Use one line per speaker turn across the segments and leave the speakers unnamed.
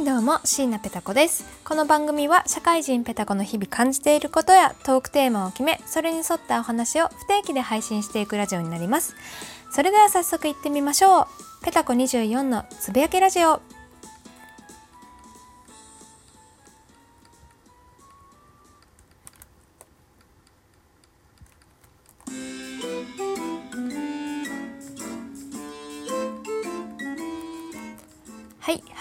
いどうも椎名ペタ子です。この番組は社会人ペタ子の日々感じていることやトークテーマを決めそれに沿ったお話を不定期で配信していくラジオになります。それでは早速いってみましょう。ペタ子24のつぶやきラジオ。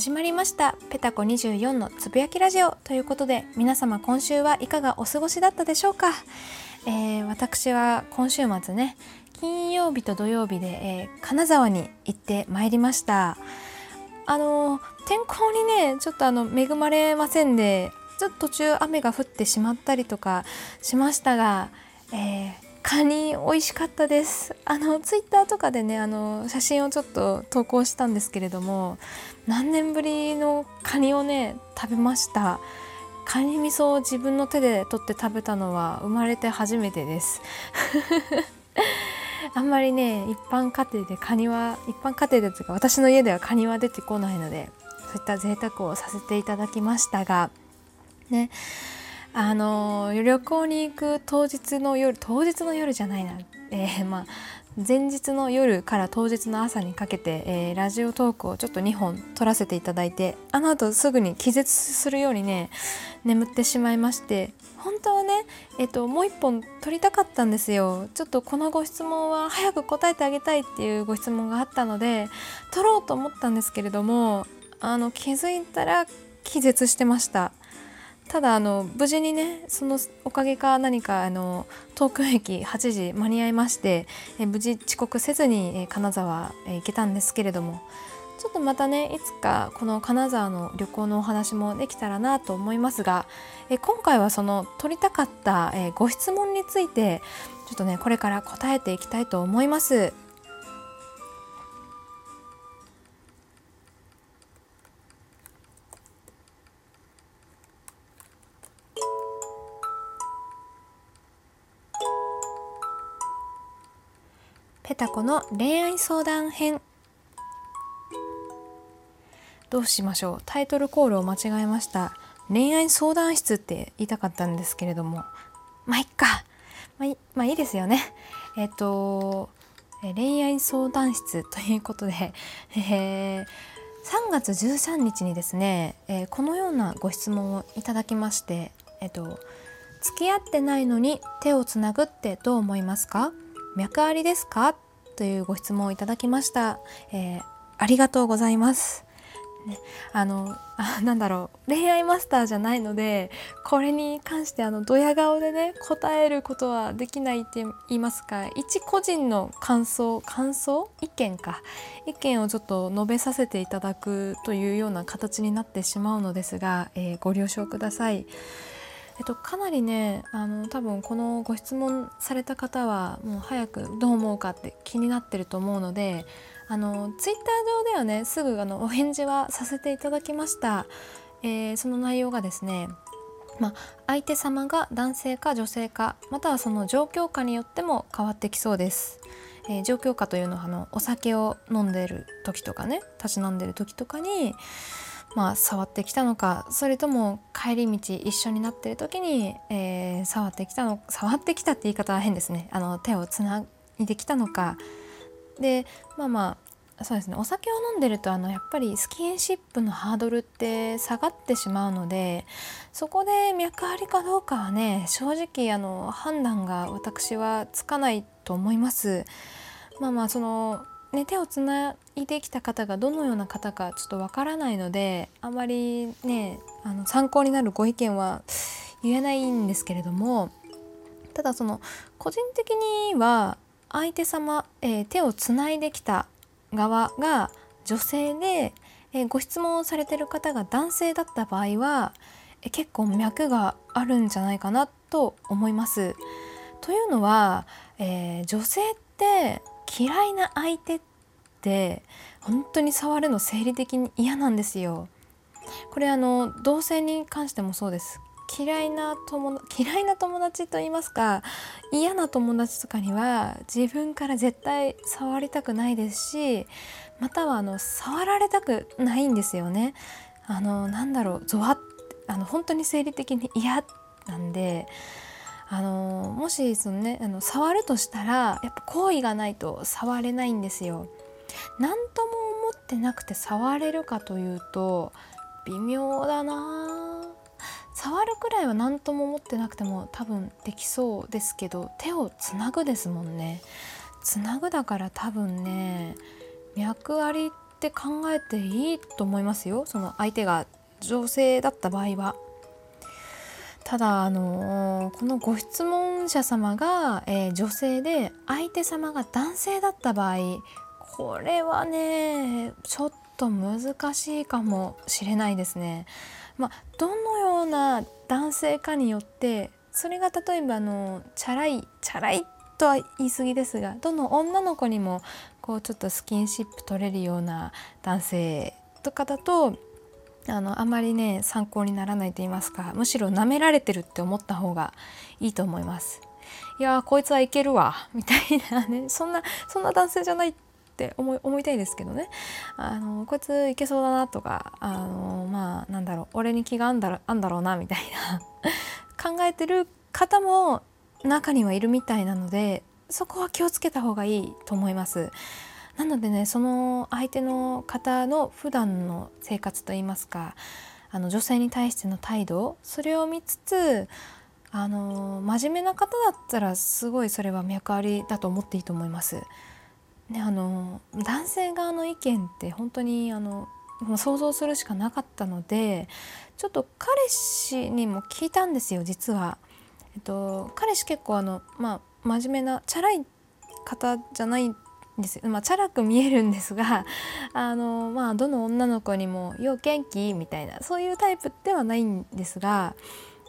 始まりました。ペタコ24のつぶやきラジオ。ということで皆様今週はいかがお過ごしだったでしょうか、えー、私は今週末ね金曜日と土曜日で、えー、金沢に行ってまいりました。あのー、天候にねちょっとあの恵まれませんでちょっと途中雨が降ってしまったりとかしましたが、えーカニ美味しかったです。あのツイッターとかでねあの写真をちょっと投稿したんですけれども何年ぶりのカニをね食べました。カニ味噌を自分の手で取って食べたのは生まれて初めてです。あんまりね一般家庭でカニは一般家庭でというか私の家ではカニは出てこないのでそういった贅沢をさせていただきましたがね。あの旅行に行く当日の夜当日の夜じゃないな、えー、まあ前日の夜から当日の朝にかけて、えー、ラジオトークをちょっと2本撮らせていただいてあの後すぐに気絶するようにね眠ってしまいまして本当はね、えっと、もう1本撮りたかったんですよ。ちょっとこのご質問は早く答えてあげたいっていうご質問があったので撮ろうと思ったんですけれどもあの気づいたら気絶してました。ただあの無事にねそのおかげか何かあの東京駅8時間に合いましてえ無事遅刻せずに金沢へ行けたんですけれどもちょっとまたねいつかこの金沢の旅行のお話もできたらなと思いますがえ今回はその取りたかったえご質問についてちょっとねこれから答えていきたいと思います。ペタコの恋愛相談編。どうしましょう。タイトルコールを間違えました。恋愛相談室って言いたかったんですけれども。まあいっか。まあいまあ、いいですよね。えっ、ー、と恋愛相談室ということで、えー、3月13日にですね、えー、このようなご質問をいただきまして。えっ、と付き合ってないのに手をつなぐってどう思いますか？脈ありですか？というご質問をいただきました、えー、ありがとうございます。ね、あのあ なんだろう。恋愛マスターじゃないのでこれに関してあのドヤ顔でね答えることはできないって言いますか。一個人の感想感想？意見か。意見をちょっと述べさせていただくというような形になってしまうのですが、えー、ご了承ください。えっと、かなりねあの多分このご質問された方はもう早くどう思うかって気になってると思うのであのツイッター上ではねすぐあのお返事はさせていただきました、えー、その内容がですねまあ、相手様が男性か女性かまたはその状況下によっても変わってきそうです。えー、状況下というのはあのお酒を飲んでる時とかねたしなんでる時とかにまあ、触ってきたのかそれとも帰り道一緒になってる時に、えー、触ってきたの触ってきたって言い方は変ですね。あの手をつないできたのか。でまあまあそうですね。お酒を飲んでるとあのやっぱりスキンシップのハードルって下がってしまうのでそこで脈ありかどうかはね正直あの判断が私はつかないと思います。まあまあそのね、手をつないできた方がどのような方かちょっとわからないのであまりねあの参考になるご意見は言えないんですけれどもただその個人的には相手様、えー、手をつないできた側が女性で、えー、ご質問をされてる方が男性だった場合は、えー、結構脈があるんじゃないかなと思います。というのは、え女性って嫌いな相手って本当に触るの生理的に嫌なんですよ。これあの同性に関してもそうです。嫌いな友嫌いな友達と言いますか嫌な友達とかには自分から絶対触りたくないですしまたはあの触られたくないんですよね。あのなんだろうゾワあの本当に生理的に嫌なんであのもしそのねあの触るとしたらやっぱ好意がないと触れないんですよ。何とも思ってなくて触れるかというと微妙だな触るくらいは何とも思ってなくても多分できそうですけど手をつなぐですもんねつなぐだから多分ね脈ありって考えていいと思いますよその相手が女性だった場合は。ただあの、このご質問者様が、えー、女性で相手様が男性だった場合これはねちょっと難しいかもしれないですね。まあ、どのような男性かによってそれが例えばあのチャラいチャラいとは言い過ぎですがどの女の子にもこうちょっとスキンシップ取れるような男性とかだとあのあまりね参考にならないと言いますかむしろ舐められてるって思った方がいいと思います。いやこいつはいけるわみたいなね そんなそんな男性じゃないって思い思いたいですけどねあのこいついけそうだなとかあのまあなんだろう俺に気があんだろあんだろうなみたいな 考えてる方も中にはいるみたいなのでそこは気をつけた方がいいと思います。なのでねその相手の方の普段の生活といいますかあの女性に対しての態度それを見つつあの真面目な方だったらすごいそれは脈ありだと思っていいと思います。ね、あの男性側の意見って本当にあの想像するしかなかったのでちょっと彼氏にも聞いたんですよ実は。えっと、彼氏結構あの、まあ、真面目なチャラい方じゃないです、まあ、チャラく見えるんですが あの、まあ、どの女の子にも「よう元気?」みたいなそういうタイプではないんですが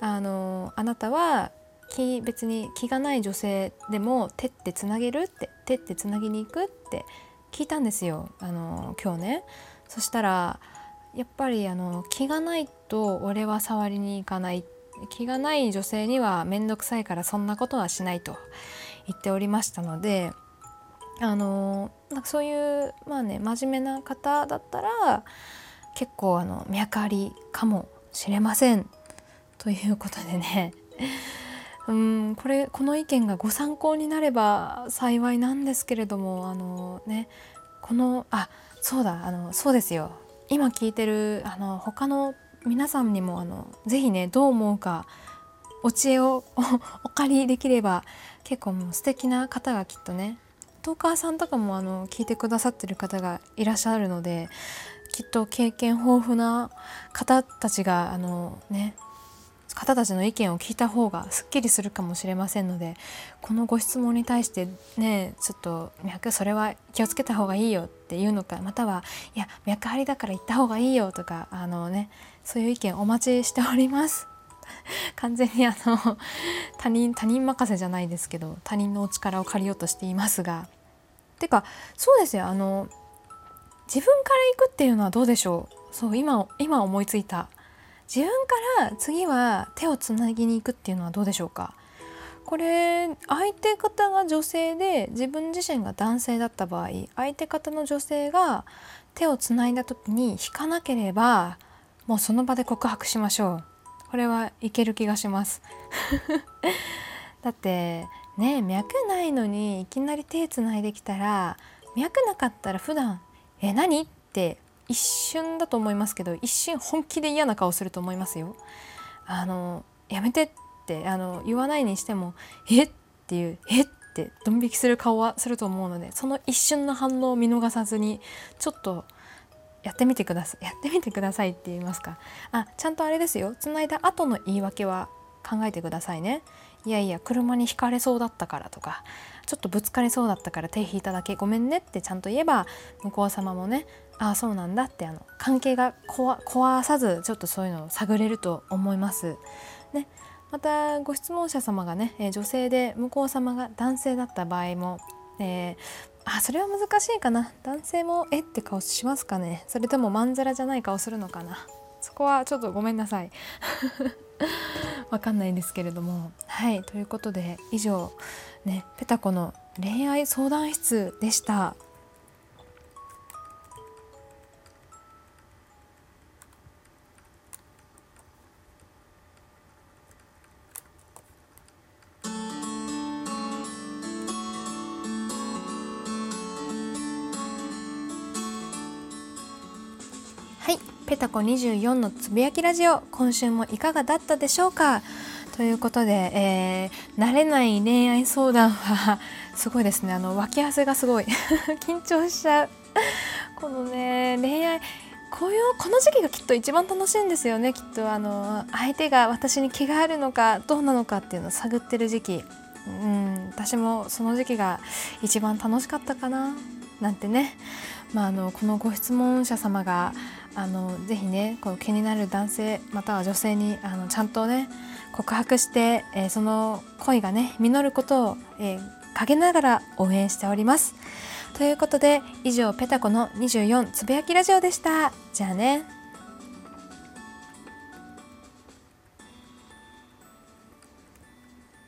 あのあなたは気別に気がない女性でも手ってつなげるって手ってつなぎに行くって聞いたんですよあの今日ね。そしたらやっぱりあの気がないと俺は触りに行かない気がない女性には面倒くさいからそんなことはしないと言っておりましたのであのなんかそういうまあね真面目な方だったら結構あの脈ありかもしれません。ということでね。うんこれこの意見がご参考になれば幸いなんですけれどもあのねこのあそうだあのそうですよ。今聞いてるあの他の皆さんにもあのぜひねどう思うかお知恵をお借りできれば結構もう素敵な方がきっとねトーカーさんとかもあの聞いてくださってる方がいらっしゃるのできっと経験豊富な方たちがあのね方たちの意見を聞いた方がすっきりするかもしれませんのでこのご質問に対してねちょっと脈それは気をつけた方がいいよっていうのかまたはいや脈張りだから言った方がいいよとかあのねそういう意見お待ちしております。完全にあの他人他人任せじゃないですけど他人のお力を借りようとしていますがてかそうですよ。あの自分から行くっていうのはどうでしょう？そう今今思いついた。自分から次は手をつなぎに行くっていうのはどうでしょうか？これ相手方が女性で自分自身が男性だった場合相手方の女性が手をつないだ時に引かなければもうその場で告白しましょう。これはいける気がします。だってね脈ないのにいきなり手つないできたら脈なかったら普段え何?」って一瞬だと思いますけど一瞬本気で嫌な顔すると思いますよ。あのやめてってあの言わないにしても「え？っ?」ていう「え？っ?」てドン引きする顔はすると思うのでその一瞬の反応を見逃さずにちょっとやってみてくださいやってみてくださいって言いますかあちゃんとあれですよつないだ後の言い訳は考えてくださいね。いやいや車にひかれそうだったからとかちょっとぶつかりそうだったから手引いただけごめんねってちゃんと言えば向こう様もねああそうなんだってあの関係が壊さずちょっとそういうのを探れると思います。ね、またご質問者様がね、え女性で向こう様が男性だった場合も、えー、あそれは難しいかな。男性もえって顔しますかね。それともまんざらじゃない顔するのかな。そこはちょっとごめんなさい。わかんないんですけれども。はいということで以上ねペタコの恋愛相談室でした。ペタコ24のつぶやきラジオ今週もいかがだったでしょうか？ということで、えー、慣れない恋愛相談は すごいですね。あの脇汗がすごい。緊張しちゃう。このね恋愛こういうこの時期がきっと一番楽しいんですよね。きっとあの相手が私に気があるのかどうなのかっていうのを探ってる時期。うん私もその時期が一番楽しかったかな。なんてね、まあ、あのこのご質問者様があのぜひねこう気になる男性または女性にあのちゃんとね告白して、えー、その恋がね実ることを、えー、陰ながら応援しております。ということで以上ペタコの24つぶやきラジオでした。じゃあね。